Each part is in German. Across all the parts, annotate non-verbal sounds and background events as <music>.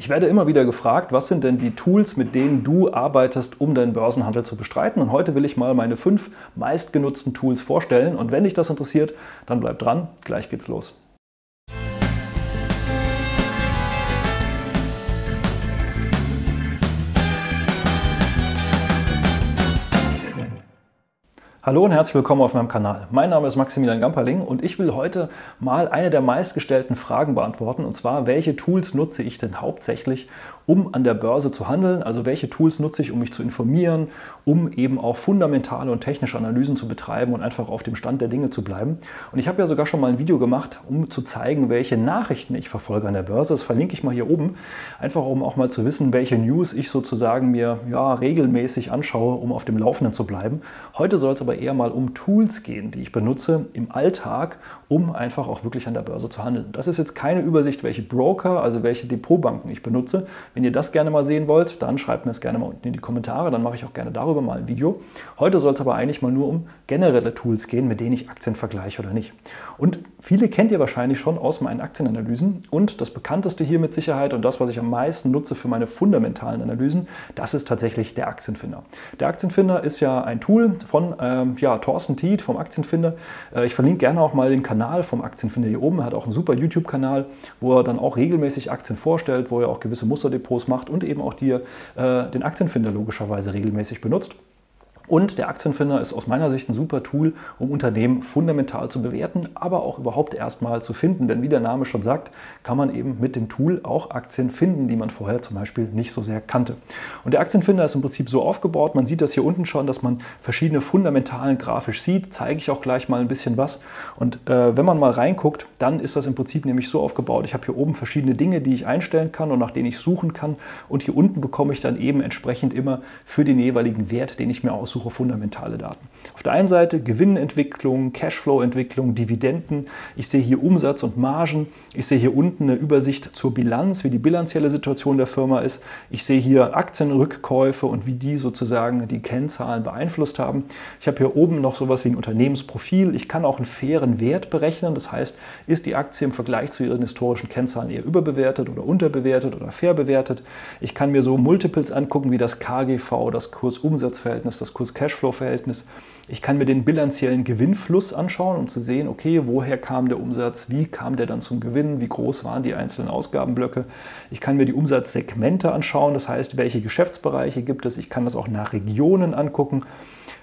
Ich werde immer wieder gefragt, was sind denn die Tools, mit denen du arbeitest, um deinen Börsenhandel zu bestreiten. Und heute will ich mal meine fünf meistgenutzten Tools vorstellen. Und wenn dich das interessiert, dann bleib dran. Gleich geht's los. Hallo und herzlich willkommen auf meinem Kanal. Mein Name ist Maximilian Gamperling und ich will heute mal eine der meistgestellten Fragen beantworten und zwar, welche Tools nutze ich denn hauptsächlich, um an der Börse zu handeln? Also welche Tools nutze ich, um mich zu informieren, um eben auch fundamentale und technische Analysen zu betreiben und einfach auf dem Stand der Dinge zu bleiben? Und ich habe ja sogar schon mal ein Video gemacht, um zu zeigen, welche Nachrichten ich verfolge an der Börse. Das verlinke ich mal hier oben, einfach um auch mal zu wissen, welche News ich sozusagen mir ja, regelmäßig anschaue, um auf dem Laufenden zu bleiben. Heute soll es aber eher mal um Tools gehen, die ich benutze im Alltag, um einfach auch wirklich an der Börse zu handeln. Das ist jetzt keine Übersicht, welche Broker, also welche Depotbanken ich benutze. Wenn ihr das gerne mal sehen wollt, dann schreibt mir es gerne mal unten in die Kommentare, dann mache ich auch gerne darüber mal ein Video. Heute soll es aber eigentlich mal nur um generelle Tools gehen, mit denen ich Aktien vergleiche oder nicht. Und viele kennt ihr wahrscheinlich schon aus meinen Aktienanalysen und das bekannteste hier mit Sicherheit und das, was ich am meisten nutze für meine fundamentalen Analysen, das ist tatsächlich der Aktienfinder. Der Aktienfinder ist ja ein Tool von ähm, ja, Thorsten Tiet vom Aktienfinder. Äh, ich verlinke gerne auch mal den Kanal vom Aktienfinder hier oben. Er hat auch einen super YouTube-Kanal, wo er dann auch regelmäßig Aktien vorstellt, wo er auch gewisse Musterdepots Depots macht und eben auch dir äh, den Aktienfinder logischerweise regelmäßig benutzt. Und der Aktienfinder ist aus meiner Sicht ein super Tool, um Unternehmen fundamental zu bewerten, aber auch überhaupt erstmal zu finden. Denn wie der Name schon sagt, kann man eben mit dem Tool auch Aktien finden, die man vorher zum Beispiel nicht so sehr kannte. Und der Aktienfinder ist im Prinzip so aufgebaut, man sieht das hier unten schon, dass man verschiedene Fundamentalen grafisch sieht. Zeige ich auch gleich mal ein bisschen was. Und äh, wenn man mal reinguckt, dann ist das im Prinzip nämlich so aufgebaut. Ich habe hier oben verschiedene Dinge, die ich einstellen kann und nach denen ich suchen kann. Und hier unten bekomme ich dann eben entsprechend immer für den jeweiligen Wert, den ich mir aussuche, suche fundamentale Daten. Auf der einen Seite Gewinnentwicklung, Cashflow-Entwicklung, Dividenden. Ich sehe hier Umsatz und Margen. Ich sehe hier unten eine Übersicht zur Bilanz, wie die bilanzielle Situation der Firma ist. Ich sehe hier Aktienrückkäufe und wie die sozusagen die Kennzahlen beeinflusst haben. Ich habe hier oben noch sowas wie ein Unternehmensprofil. Ich kann auch einen fairen Wert berechnen. Das heißt, ist die Aktie im Vergleich zu ihren historischen Kennzahlen eher überbewertet oder unterbewertet oder fair bewertet. Ich kann mir so Multiples angucken wie das KGV, das Kursumsatzverhältnis, das Kurs Cashflow-Verhältnis. Ich kann mir den bilanziellen Gewinnfluss anschauen, um zu sehen, okay, woher kam der Umsatz, wie kam der dann zum Gewinn, wie groß waren die einzelnen Ausgabenblöcke. Ich kann mir die Umsatzsegmente anschauen, das heißt, welche Geschäftsbereiche gibt es. Ich kann das auch nach Regionen angucken.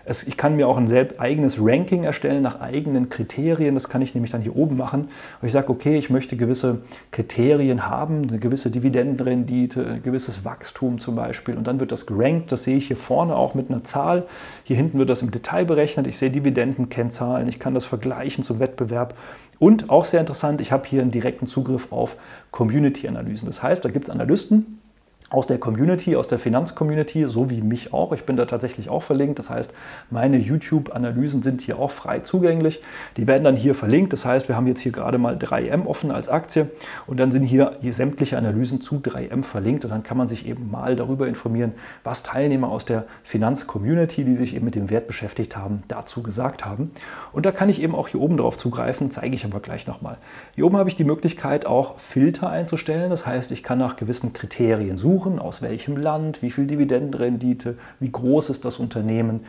Es, ich kann mir auch ein selbst eigenes Ranking erstellen nach eigenen Kriterien. Das kann ich nämlich dann hier oben machen. Und ich sage, okay, ich möchte gewisse Kriterien haben, eine gewisse Dividendenrendite, ein gewisses Wachstum zum Beispiel. Und dann wird das gerankt. Das sehe ich hier vorne auch mit einer Zahl. Hier hinten wird das im Detail berechnet. Ich sehe Dividendenkennzahlen. Ich kann das vergleichen zum Wettbewerb. Und auch sehr interessant, ich habe hier einen direkten Zugriff auf Community-Analysen. Das heißt, da gibt es Analysten, aus der Community, aus der Finanzcommunity, so wie mich auch. Ich bin da tatsächlich auch verlinkt. Das heißt, meine YouTube-Analysen sind hier auch frei zugänglich. Die werden dann hier verlinkt. Das heißt, wir haben jetzt hier gerade mal 3M offen als Aktie und dann sind hier, sämtliche Analysen zu 3M verlinkt und dann kann man sich eben mal darüber informieren, was Teilnehmer aus der Finanzcommunity, die sich eben mit dem Wert beschäftigt haben, dazu gesagt haben. Und da kann ich eben auch hier oben drauf zugreifen, zeige ich aber gleich nochmal. Hier oben habe ich die Möglichkeit, auch Filter einzustellen. Das heißt, ich kann nach gewissen Kriterien suchen suchen, aus welchem Land, wie viel Dividendenrendite, wie groß ist das Unternehmen,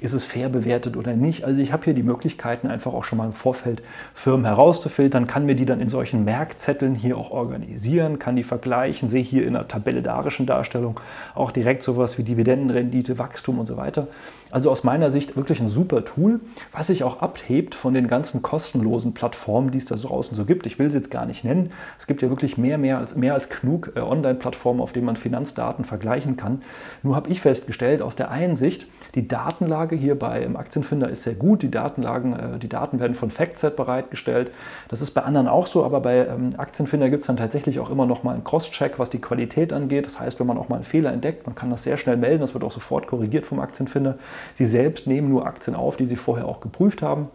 ist es fair bewertet oder nicht. Also ich habe hier die Möglichkeiten, einfach auch schon mal im Vorfeld Firmen herauszufiltern, kann mir die dann in solchen Merkzetteln hier auch organisieren, kann die vergleichen, sehe hier in der tabellarischen Darstellung auch direkt sowas wie Dividendenrendite, Wachstum und so weiter. Also aus meiner Sicht wirklich ein super Tool, was sich auch abhebt von den ganzen kostenlosen Plattformen, die es da draußen so gibt. Ich will sie jetzt gar nicht nennen. Es gibt ja wirklich mehr, mehr als, mehr als genug äh, Online-Plattformen, auf denen man Finanzdaten vergleichen kann. Nur habe ich festgestellt, aus der einen Sicht, die Datenlage hier bei im Aktienfinder ist sehr gut. Die Datenlagen, äh, die Daten werden von FactSet bereitgestellt. Das ist bei anderen auch so, aber bei ähm, Aktienfinder gibt es dann tatsächlich auch immer noch mal einen Cross-Check, was die Qualität angeht. Das heißt, wenn man auch mal einen Fehler entdeckt, man kann das sehr schnell melden. Das wird auch sofort korrigiert vom Aktienfinder. Sie selbst nehmen nur Aktien auf, die sie vorher auch geprüft haben.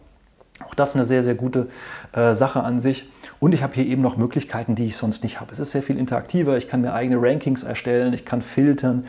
Auch das eine sehr, sehr gute äh, Sache an sich. Und ich habe hier eben noch Möglichkeiten, die ich sonst nicht habe. Es ist sehr viel interaktiver. Ich kann mir eigene Rankings erstellen, ich kann filtern.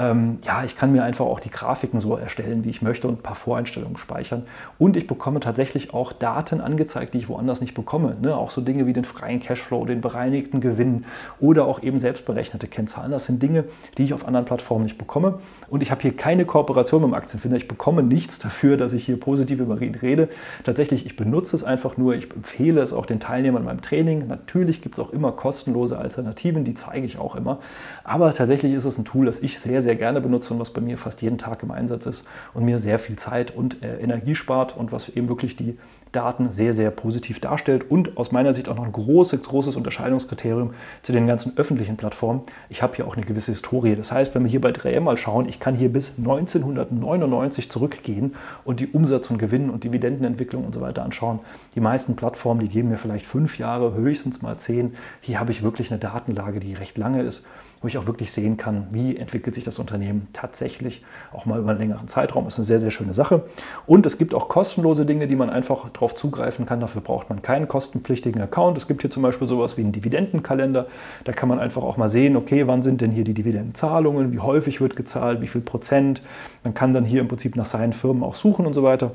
Ähm, ja, ich kann mir einfach auch die Grafiken so erstellen, wie ich möchte und ein paar Voreinstellungen speichern. Und ich bekomme tatsächlich auch Daten angezeigt, die ich woanders nicht bekomme. Ne? Auch so Dinge wie den freien Cashflow, den bereinigten Gewinn oder auch eben selbstberechnete Kennzahlen. Das sind Dinge, die ich auf anderen Plattformen nicht bekomme. Und ich habe hier keine Kooperation mit dem Aktienfinder. Ich bekomme nichts dafür, dass ich hier positiv über ihn rede. Tatsächlich, ich benutze es einfach nur. Ich empfehle es auch den Teilnehmern beim Training. Natürlich gibt es auch immer kostenlose Alternativen, die zeige ich auch immer. Aber tatsächlich ist es ein Tool, das ich sehr, sehr gerne benutze und was bei mir fast jeden Tag im Einsatz ist und mir sehr viel Zeit und äh, Energie spart und was eben wirklich die Daten sehr, sehr positiv darstellt und aus meiner Sicht auch noch ein großes, großes Unterscheidungskriterium zu den ganzen öffentlichen Plattformen. Ich habe hier auch eine gewisse Historie. Das heißt, wenn wir hier bei 3M mal schauen, ich kann hier bis 1999 zurückgehen und die Umsatz- und Gewinn- und Dividendenentwicklung und so weiter anschauen. Die meisten Plattformen, die geben mir vielleicht fünf Jahre, höchstens mal zehn. Hier habe ich wirklich eine Datenlage, die recht lange ist wo ich auch wirklich sehen kann, wie entwickelt sich das Unternehmen tatsächlich, auch mal über einen längeren Zeitraum. Das ist eine sehr, sehr schöne Sache. Und es gibt auch kostenlose Dinge, die man einfach darauf zugreifen kann. Dafür braucht man keinen kostenpflichtigen Account. Es gibt hier zum Beispiel sowas wie einen Dividendenkalender. Da kann man einfach auch mal sehen, okay, wann sind denn hier die Dividendenzahlungen, wie häufig wird gezahlt, wie viel Prozent. Man kann dann hier im Prinzip nach seinen Firmen auch suchen und so weiter.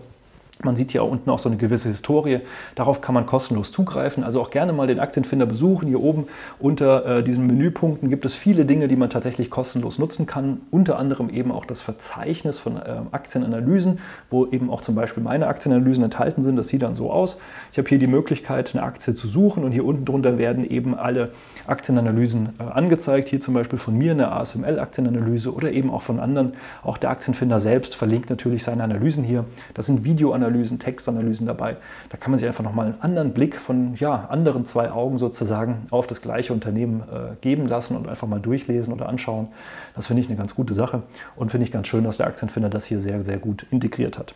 Man sieht hier unten auch so eine gewisse Historie. Darauf kann man kostenlos zugreifen. Also auch gerne mal den Aktienfinder besuchen. Hier oben unter äh, diesen Menüpunkten gibt es viele Dinge, die man tatsächlich kostenlos nutzen kann. Unter anderem eben auch das Verzeichnis von äh, Aktienanalysen, wo eben auch zum Beispiel meine Aktienanalysen enthalten sind. Das sieht dann so aus. Ich habe hier die Möglichkeit, eine Aktie zu suchen und hier unten drunter werden eben alle Aktienanalysen äh, angezeigt. Hier zum Beispiel von mir eine ASML-Aktienanalyse oder eben auch von anderen. Auch der Aktienfinder selbst verlinkt natürlich seine Analysen hier. Das sind Videoanalysen Videoanalysen, Textanalysen dabei. Da kann man sich einfach nochmal einen anderen Blick von ja, anderen zwei Augen sozusagen auf das gleiche Unternehmen äh, geben lassen und einfach mal durchlesen oder anschauen. Das finde ich eine ganz gute Sache und finde ich ganz schön, dass der Aktienfinder das hier sehr, sehr gut integriert hat.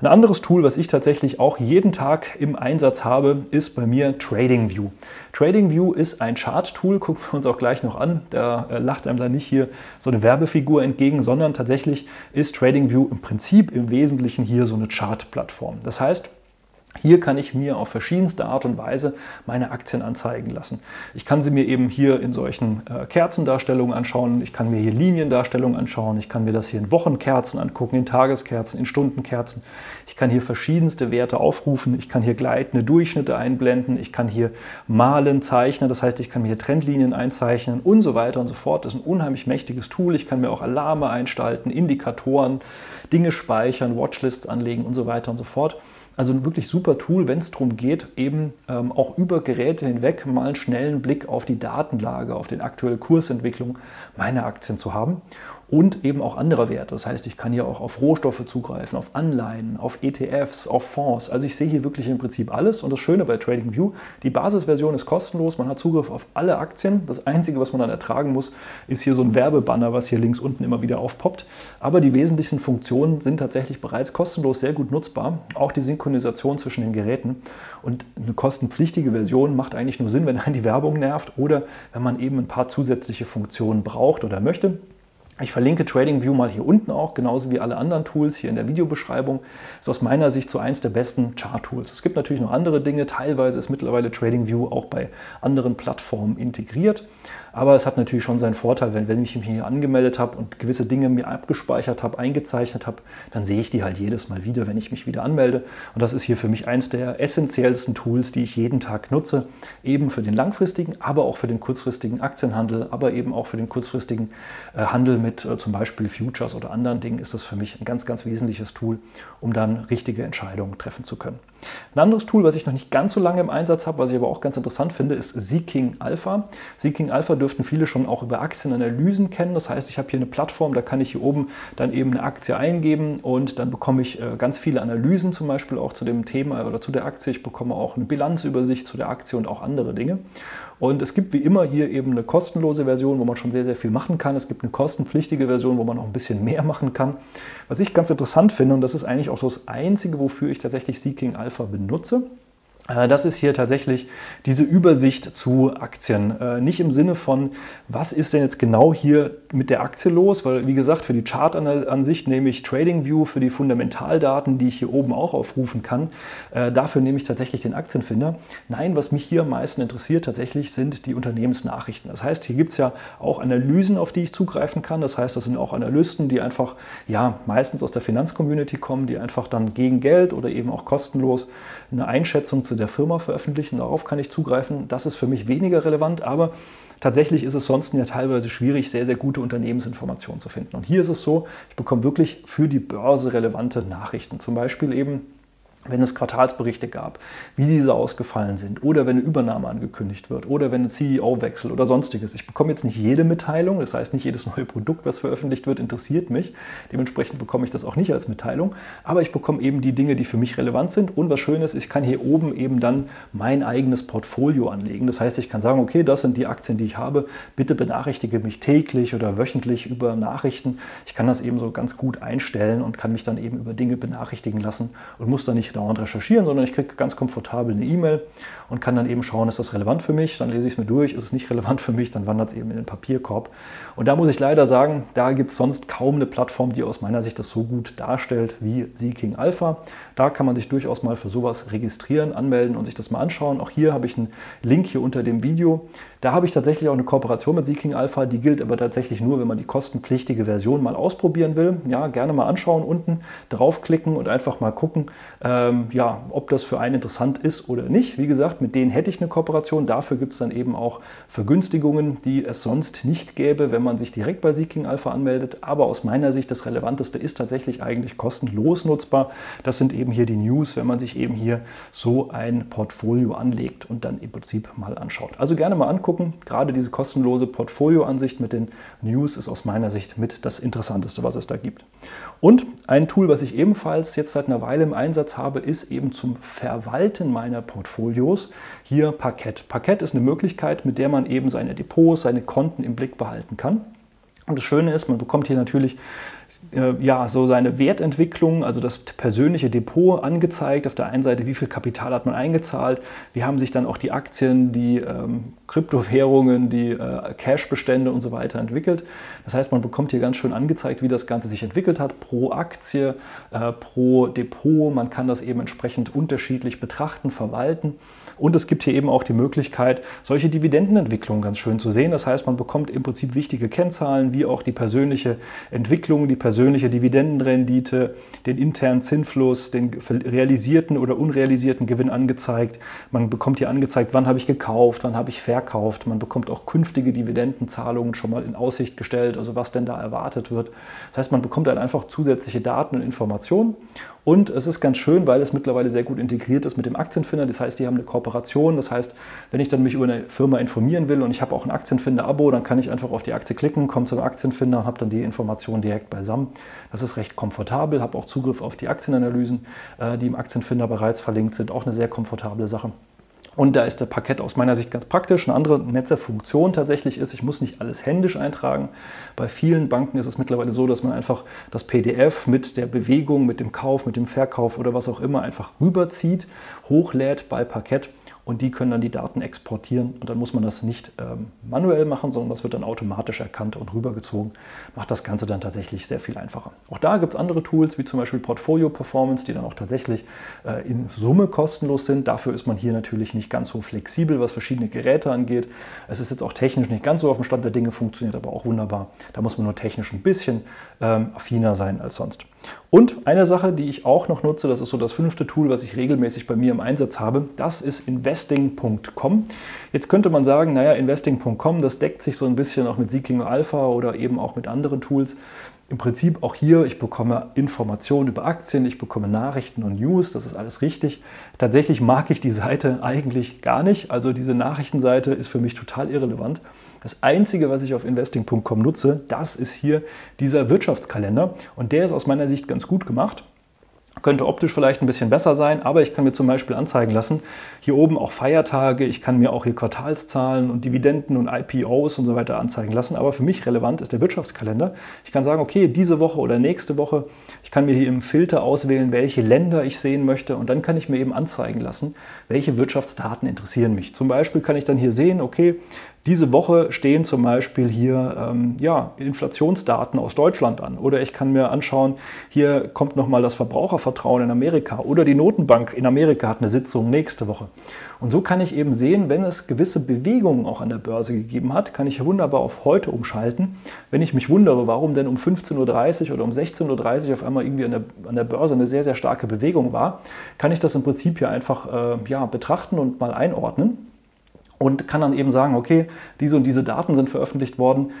Ein anderes Tool, was ich tatsächlich auch jeden Tag im Einsatz habe, ist bei mir TradingView. TradingView ist ein Chart-Tool, gucken wir uns auch gleich noch an. Da äh, lacht einem da nicht hier so eine Werbefigur entgegen, sondern tatsächlich ist TradingView im Prinzip im Wesentlichen hier so eine Chart-Plattform. Das heißt, hier kann ich mir auf verschiedenste Art und Weise meine Aktien anzeigen lassen. Ich kann sie mir eben hier in solchen äh, Kerzendarstellungen anschauen, ich kann mir hier Liniendarstellungen anschauen, ich kann mir das hier in Wochenkerzen angucken, in Tageskerzen, in Stundenkerzen. Ich kann hier verschiedenste Werte aufrufen, ich kann hier gleitende Durchschnitte einblenden, ich kann hier malen, zeichnen, das heißt, ich kann mir hier Trendlinien einzeichnen und so weiter und so fort. Das ist ein unheimlich mächtiges Tool. Ich kann mir auch Alarme einstalten, Indikatoren, Dinge speichern, Watchlists anlegen und so weiter und so fort. Also ein wirklich super Tool, wenn es darum geht, eben ähm, auch über Geräte hinweg mal einen schnellen Blick auf die Datenlage, auf die aktuelle Kursentwicklung meiner Aktien zu haben und eben auch andere Werte. Das heißt, ich kann hier auch auf Rohstoffe zugreifen, auf Anleihen, auf ETFs, auf Fonds. Also ich sehe hier wirklich im Prinzip alles. Und das Schöne bei TradingView, die Basisversion ist kostenlos, man hat Zugriff auf alle Aktien. Das Einzige, was man dann ertragen muss, ist hier so ein Werbebanner, was hier links unten immer wieder aufpoppt. Aber die wesentlichen Funktionen sind tatsächlich bereits kostenlos sehr gut nutzbar. Auch die Synchronisation zwischen den Geräten. Und eine kostenpflichtige Version macht eigentlich nur Sinn, wenn einen die Werbung nervt oder wenn man eben ein paar zusätzliche Funktionen braucht oder möchte. Ich verlinke TradingView mal hier unten auch, genauso wie alle anderen Tools hier in der Videobeschreibung. Ist aus meiner Sicht so eins der besten Chart-Tools. Es gibt natürlich noch andere Dinge. Teilweise ist mittlerweile TradingView auch bei anderen Plattformen integriert. Aber es hat natürlich schon seinen Vorteil, wenn, wenn ich mich hier angemeldet habe und gewisse Dinge mir abgespeichert habe, eingezeichnet habe, dann sehe ich die halt jedes Mal wieder, wenn ich mich wieder anmelde. Und das ist hier für mich eins der essentiellsten Tools, die ich jeden Tag nutze, eben für den langfristigen, aber auch für den kurzfristigen Aktienhandel, aber eben auch für den kurzfristigen äh, Handel mit äh, zum Beispiel Futures oder anderen Dingen ist das für mich ein ganz, ganz wesentliches Tool, um dann richtige Entscheidungen treffen zu können. Ein anderes Tool, was ich noch nicht ganz so lange im Einsatz habe, was ich aber auch ganz interessant finde, ist Seeking Alpha. Seeking Alpha dürften viele schon auch über Aktienanalysen kennen. Das heißt, ich habe hier eine Plattform, da kann ich hier oben dann eben eine Aktie eingeben und dann bekomme ich äh, ganz viele Analysen zum Beispiel auch zu dem Thema oder zu der Aktie. Ich bekomme auch eine Bilanzübersicht zu der Aktie und auch andere Dinge. Und es gibt wie immer hier eben eine kostenlose Version, wo man schon sehr, sehr viel machen kann. Es gibt eine kostenpflichtige Version, wo man noch ein bisschen <laughs> mehr machen kann. Was ich ganz interessant finde, und das ist eigentlich auch so das Einzige, wofür ich tatsächlich Seeking Alpha benutze, Äh, das ist hier tatsächlich diese Übersicht zu Aktien. Äh, nicht im Sinne von, was ist denn jetzt genau hier mit der Aktie los? Weil, wie gesagt, für die Chartansicht nehme ich TradingView, für die Fundamentaldaten, die ich hier oben auch aufrufen kann, äh, dafür nehme ich tatsächlich den Aktienfinder. Nein, was mich hier am meisten interessiert tatsächlich sind die Unternehmensnachrichten. Das heißt, hier gibt es ja auch Analysen, auf die ich zugreifen kann. Das heißt, das sind auch Analysten, die einfach, ja, meistens aus der Finanzcommunity kommen, die einfach dann gegen Geld oder eben auch kostenlos eine Einschätzung zu der Firma veröffentlichen. Darauf kann ich zugreifen. Das ist für mich weniger relevant, aber tatsächlich ist es sonst ja teilweise schwierig, sehr, sehr gute Unternehmensinformationen zu finden. Und hier ist es so, ich bekomme wirklich für die Börse relevante Nachrichten. Zum Beispiel eben wenn es Quartalsberichte gab, wie diese ausgefallen sind oder wenn eine Übernahme angekündigt wird oder wenn ein CEO-Wechsel oder sonstiges. Ich bekomme jetzt nicht jede Mitteilung, das heißt nicht jedes neue Produkt, was veröffentlicht wird, interessiert mich. Dementsprechend bekomme ich das auch nicht als Mitteilung, aber ich bekomme eben die Dinge, die für mich relevant sind und was schön ist, ich kann hier oben eben dann mein eigenes Portfolio anlegen. Das heißt, ich kann sagen, okay, das sind die Aktien, die ich habe, bitte benachrichtige mich täglich oder wöchentlich über Nachrichten. Ich kann das eben so ganz gut einstellen und kann mich dann eben über Dinge benachrichtigen lassen und muss dann nicht dauernd recherchieren, sondern ich kriege ganz komfortabel eine E-Mail und kann dann eben schauen, ist das relevant für mich, dann lese ich es mir durch, ist es nicht relevant für mich, dann wandert es eben in den Papierkorb. Und da muss ich leider sagen, da gibt es sonst kaum eine Plattform, die aus meiner Sicht das so gut darstellt wie Seeking Alpha. Da kann man sich durchaus mal für sowas registrieren, anmelden und sich das mal anschauen. Auch hier habe ich einen Link hier unter dem Video. Da habe ich tatsächlich auch eine Kooperation mit Seeking Alpha, die gilt aber tatsächlich nur, wenn man die kostenpflichtige Version mal ausprobieren will. Ja, gerne mal anschauen, unten draufklicken und einfach mal gucken, ähm, ja, ob das für einen interessant ist oder nicht. Wie gesagt, mit denen hätte ich eine Kooperation. Dafür gibt es dann eben auch Vergünstigungen, die es sonst nicht gäbe, wenn man sich direkt bei Seeking Alpha anmeldet. Aber aus meiner Sicht das Relevanteste ist tatsächlich eigentlich kostenlos nutzbar. Das sind eben hier die News, wenn man sich eben hier so ein Portfolio anlegt und dann im Prinzip mal anschaut. Also gerne mal angucken angucken. Gerade diese kostenlose Portfolioansicht mit den News ist aus meiner Sicht mit das Interessanteste, was es da gibt. Und ein Tool, was ich ebenfalls jetzt seit einer Weile im Einsatz habe, ist eben zum Verwalten meiner Portfolios hier Parkett. Parkett ist eine Möglichkeit, mit der man eben seine Depots, seine Konten im Blick behalten kann. Und das Schöne ist, man bekommt hier natürlich ja, so seine Wertentwicklung, also das persönliche Depot angezeigt. Auf der einen Seite, wie viel Kapital hat man eingezahlt. Wie haben sich dann auch die Aktien, die ähm, Kryptowährungen, die äh, Cashbestände und so weiter entwickelt. Das heißt, man bekommt hier ganz schön angezeigt, wie das Ganze sich entwickelt hat, pro Aktie, äh, pro Depot. Man kann das eben entsprechend unterschiedlich betrachten, verwalten. Und es gibt hier eben auch die Möglichkeit, solche Dividendenentwicklungen ganz schön zu sehen. Das heißt, man bekommt im Prinzip wichtige Kennzahlen, wie auch die persönliche Entwicklung, die persönliche Dividendenrendite, den internen Zinsfluss, den realisierten oder unrealisierten Gewinn angezeigt. Man bekommt hier angezeigt, wann habe ich gekauft, wann habe ich verkauft. Man bekommt auch künftige Dividendenzahlungen schon mal in Aussicht gestellt, also was denn da erwartet wird. Das heißt, man bekommt dann einfach zusätzliche Daten und Informationen. Und es ist ganz schön, weil es mittlerweile sehr gut integriert ist mit dem Aktienfinder. Das heißt, die haben eine Kooperation. Das heißt, wenn ich dann mich über eine Firma informieren will und ich habe auch ein Aktienfinder-Abo, dann kann ich einfach auf die Aktie klicken, komme zum Aktienfinder und habe dann die Informationen direkt beisammen. Das ist recht komfortabel, habe auch Zugriff auf die Aktienanalysen, äh, die im Aktienfinder bereits verlinkt sind. Auch eine sehr komfortable Sache. Und da ist der Parkett aus meiner Sicht ganz praktisch. Eine andere nette Funktion tatsächlich ist, ich muss nicht alles händisch eintragen. Bei vielen Banken ist es mittlerweile so, dass man einfach das PDF mit der Bewegung, mit dem Kauf, mit dem Verkauf oder was auch immer einfach rüberzieht, hochlädt bei Parkett und die können dann die Daten exportieren und dann muss man das nicht ähm, manuell machen, sondern das wird dann automatisch erkannt und rübergezogen. Macht das Ganze dann tatsächlich sehr viel einfacher. Auch da gibt es andere Tools, wie zum Beispiel Portfolio Performance, die dann auch tatsächlich äh, in Summe kostenlos sind. Dafür ist man hier natürlich nicht ganz so flexibel, was verschiedene Geräte angeht. Es ist jetzt auch technisch nicht ganz so auf dem Stand der Dinge, funktioniert aber auch wunderbar. Da muss man nur technisch ein bisschen ähm, affiner sein als sonst. Und eine Sache, die ich auch noch nutze, das ist so das fünfte Tool, was ich regelmäßig bei mir im Einsatz habe, das ist investing.com. Jetzt könnte man sagen, naja, investing.com, das deckt sich so ein bisschen auch mit Seeking Alpha oder eben auch mit anderen Tools. Im Prinzip auch hier, ich bekomme Informationen über Aktien, ich bekomme Nachrichten und News, das ist alles richtig. Tatsächlich mag ich die Seite eigentlich gar nicht. Also diese Nachrichtenseite ist für mich total irrelevant. Das Einzige, was ich auf investing.com nutze, das ist hier dieser Wirtschaftskalender und der ist aus meiner Sicht ganz gut gemacht. Könnte optisch vielleicht ein bisschen besser sein, aber ich kann mir zum Beispiel anzeigen lassen, hier oben auch Feiertage, ich kann mir auch hier Quartalszahlen und Dividenden und IPOs und so weiter anzeigen lassen. Aber für mich relevant ist der Wirtschaftskalender. Ich kann sagen, okay, diese Woche oder nächste Woche, ich kann mir hier im Filter auswählen, welche Länder ich sehen möchte und dann kann ich mir eben anzeigen lassen, welche Wirtschaftsdaten interessieren mich. Zum Beispiel kann ich dann hier sehen, okay, diese Woche stehen zum Beispiel hier ähm, ja, Inflationsdaten aus Deutschland an. Oder ich kann mir anschauen, hier kommt nochmal das Verbrauchervertrauen in Amerika. Oder die Notenbank in Amerika hat eine Sitzung nächste Woche. Und so kann ich eben sehen, wenn es gewisse Bewegungen auch an der Börse gegeben hat, kann ich wunderbar auf heute umschalten. Wenn ich mich wundere, warum denn um 15.30 Uhr oder um 16.30 Uhr auf einmal irgendwie an der, an der Börse eine sehr, sehr starke Bewegung war, kann ich das im Prinzip hier einfach äh, ja, betrachten und mal einordnen und kann dann eben sagen, okay, diese und diese Daten sind veröffentlicht worden.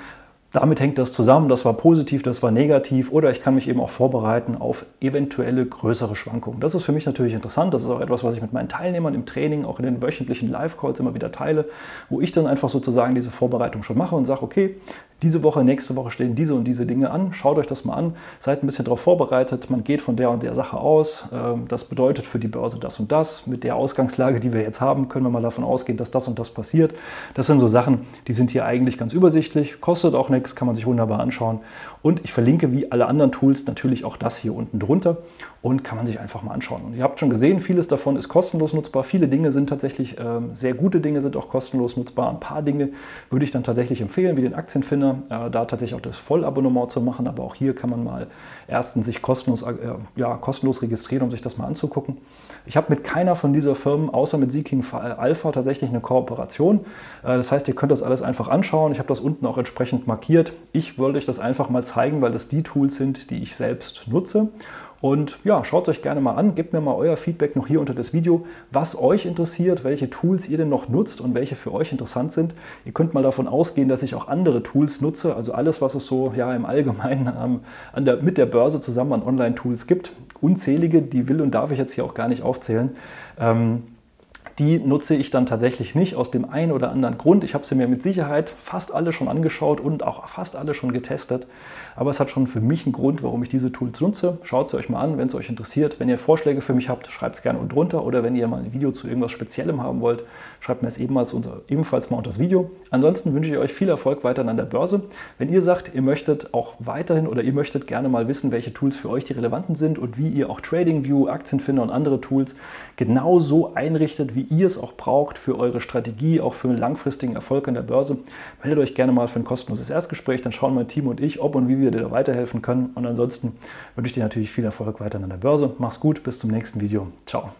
Damit hängt das zusammen, das war positiv, das war negativ oder ich kann mich eben auch vorbereiten auf eventuelle größere Schwankungen. Das ist für mich natürlich interessant, das ist auch etwas, was ich mit meinen Teilnehmern im Training, auch in den wöchentlichen Live-Calls immer wieder teile, wo ich dann einfach sozusagen diese Vorbereitung schon mache und sage, okay, diese Woche, nächste Woche stehen diese und diese Dinge an. Schaut euch das mal an, seid ein bisschen darauf vorbereitet. Man geht von der und der Sache aus. Ähm, das bedeutet für die Börse das und das. Mit der Ausgangslage, die wir jetzt haben, können wir mal davon ausgehen, dass das und das passiert. Das sind so Sachen, die sind hier eigentlich ganz übersichtlich, kostet auch nichts, kann man sich wunderbar anschauen. Und ich verlinke wie alle anderen Tools natürlich auch das hier unten drunter und kann man sich einfach mal anschauen. Und ihr habt schon gesehen, vieles davon ist kostenlos nutzbar. Viele Dinge sind tatsächlich, äh, sehr gute Dinge sind auch kostenlos nutzbar. Ein paar Dinge würde ich dann tatsächlich empfehlen, wie den Aktienfinder, äh, da tatsächlich auch das Vollabonnement zu machen. Aber auch hier kann man mal erstens sich kostenlos, äh, ja, kostenlos registrieren, um sich das mal anzugucken. Ich habe mit keiner von dieser Firmen, außer mit Seeking Alpha, tatsächlich eine Kooperation. Äh, das heißt, ihr könnt das alles einfach anschauen. Ich habe das unten auch entsprechend markiert. Ich wollte euch das einfach mal zeigen, weil das die Tools sind, die ich selbst nutze. Und ja, schaut euch gerne mal an, gebt mir mal euer Feedback noch hier unter das Video, was euch interessiert, welche Tools ihr denn noch nutzt und welche für euch interessant sind. Ihr könnt mal davon ausgehen, dass ich auch andere Tools nutze, also alles, was es so ja, im Allgemeinen <laughs> ähm, an der, mit der Börse zusammen an Online-Tools gibt. Unzählige, die will und darf ich jetzt hier auch gar nicht aufzählen. Ähm, die nutze ich dann tatsächlich nicht aus dem einen oder anderen Grund. Ich habe sie mir mit Sicherheit fast alle schon angeschaut und auch fast alle schon getestet. Aber es hat schon für mich einen Grund, warum ich diese Tools nutze. Schaut sie euch mal an, wenn es euch interessiert. Wenn ihr Vorschläge für mich habt, schreibt es gerne unten drunter. Oder wenn ihr mal ein Video zu irgendwas Speziellem haben wollt, schreibt mir es ebenfalls, unter, ebenfalls mal unter das Video. Ansonsten wünsche ich euch viel Erfolg weiterhin an der Börse. Wenn ihr sagt, ihr möchtet auch weiterhin oder ihr möchtet gerne mal wissen, welche Tools für euch die relevanten sind und wie ihr auch TradingView, Aktienfinder und andere Tools genauso einrichtet, wie ihr es auch braucht für eure Strategie, auch für einen langfristigen Erfolg an der Börse, meldet euch gerne mal für ein kostenloses Erstgespräch. Dann schauen mein Team und ich, ob und wie wir dir da weiterhelfen können. Und ansonsten wünsche ich dir natürlich viel Erfolg weiterhin an der Börse. Mach's gut, bis zum nächsten Video. Ciao.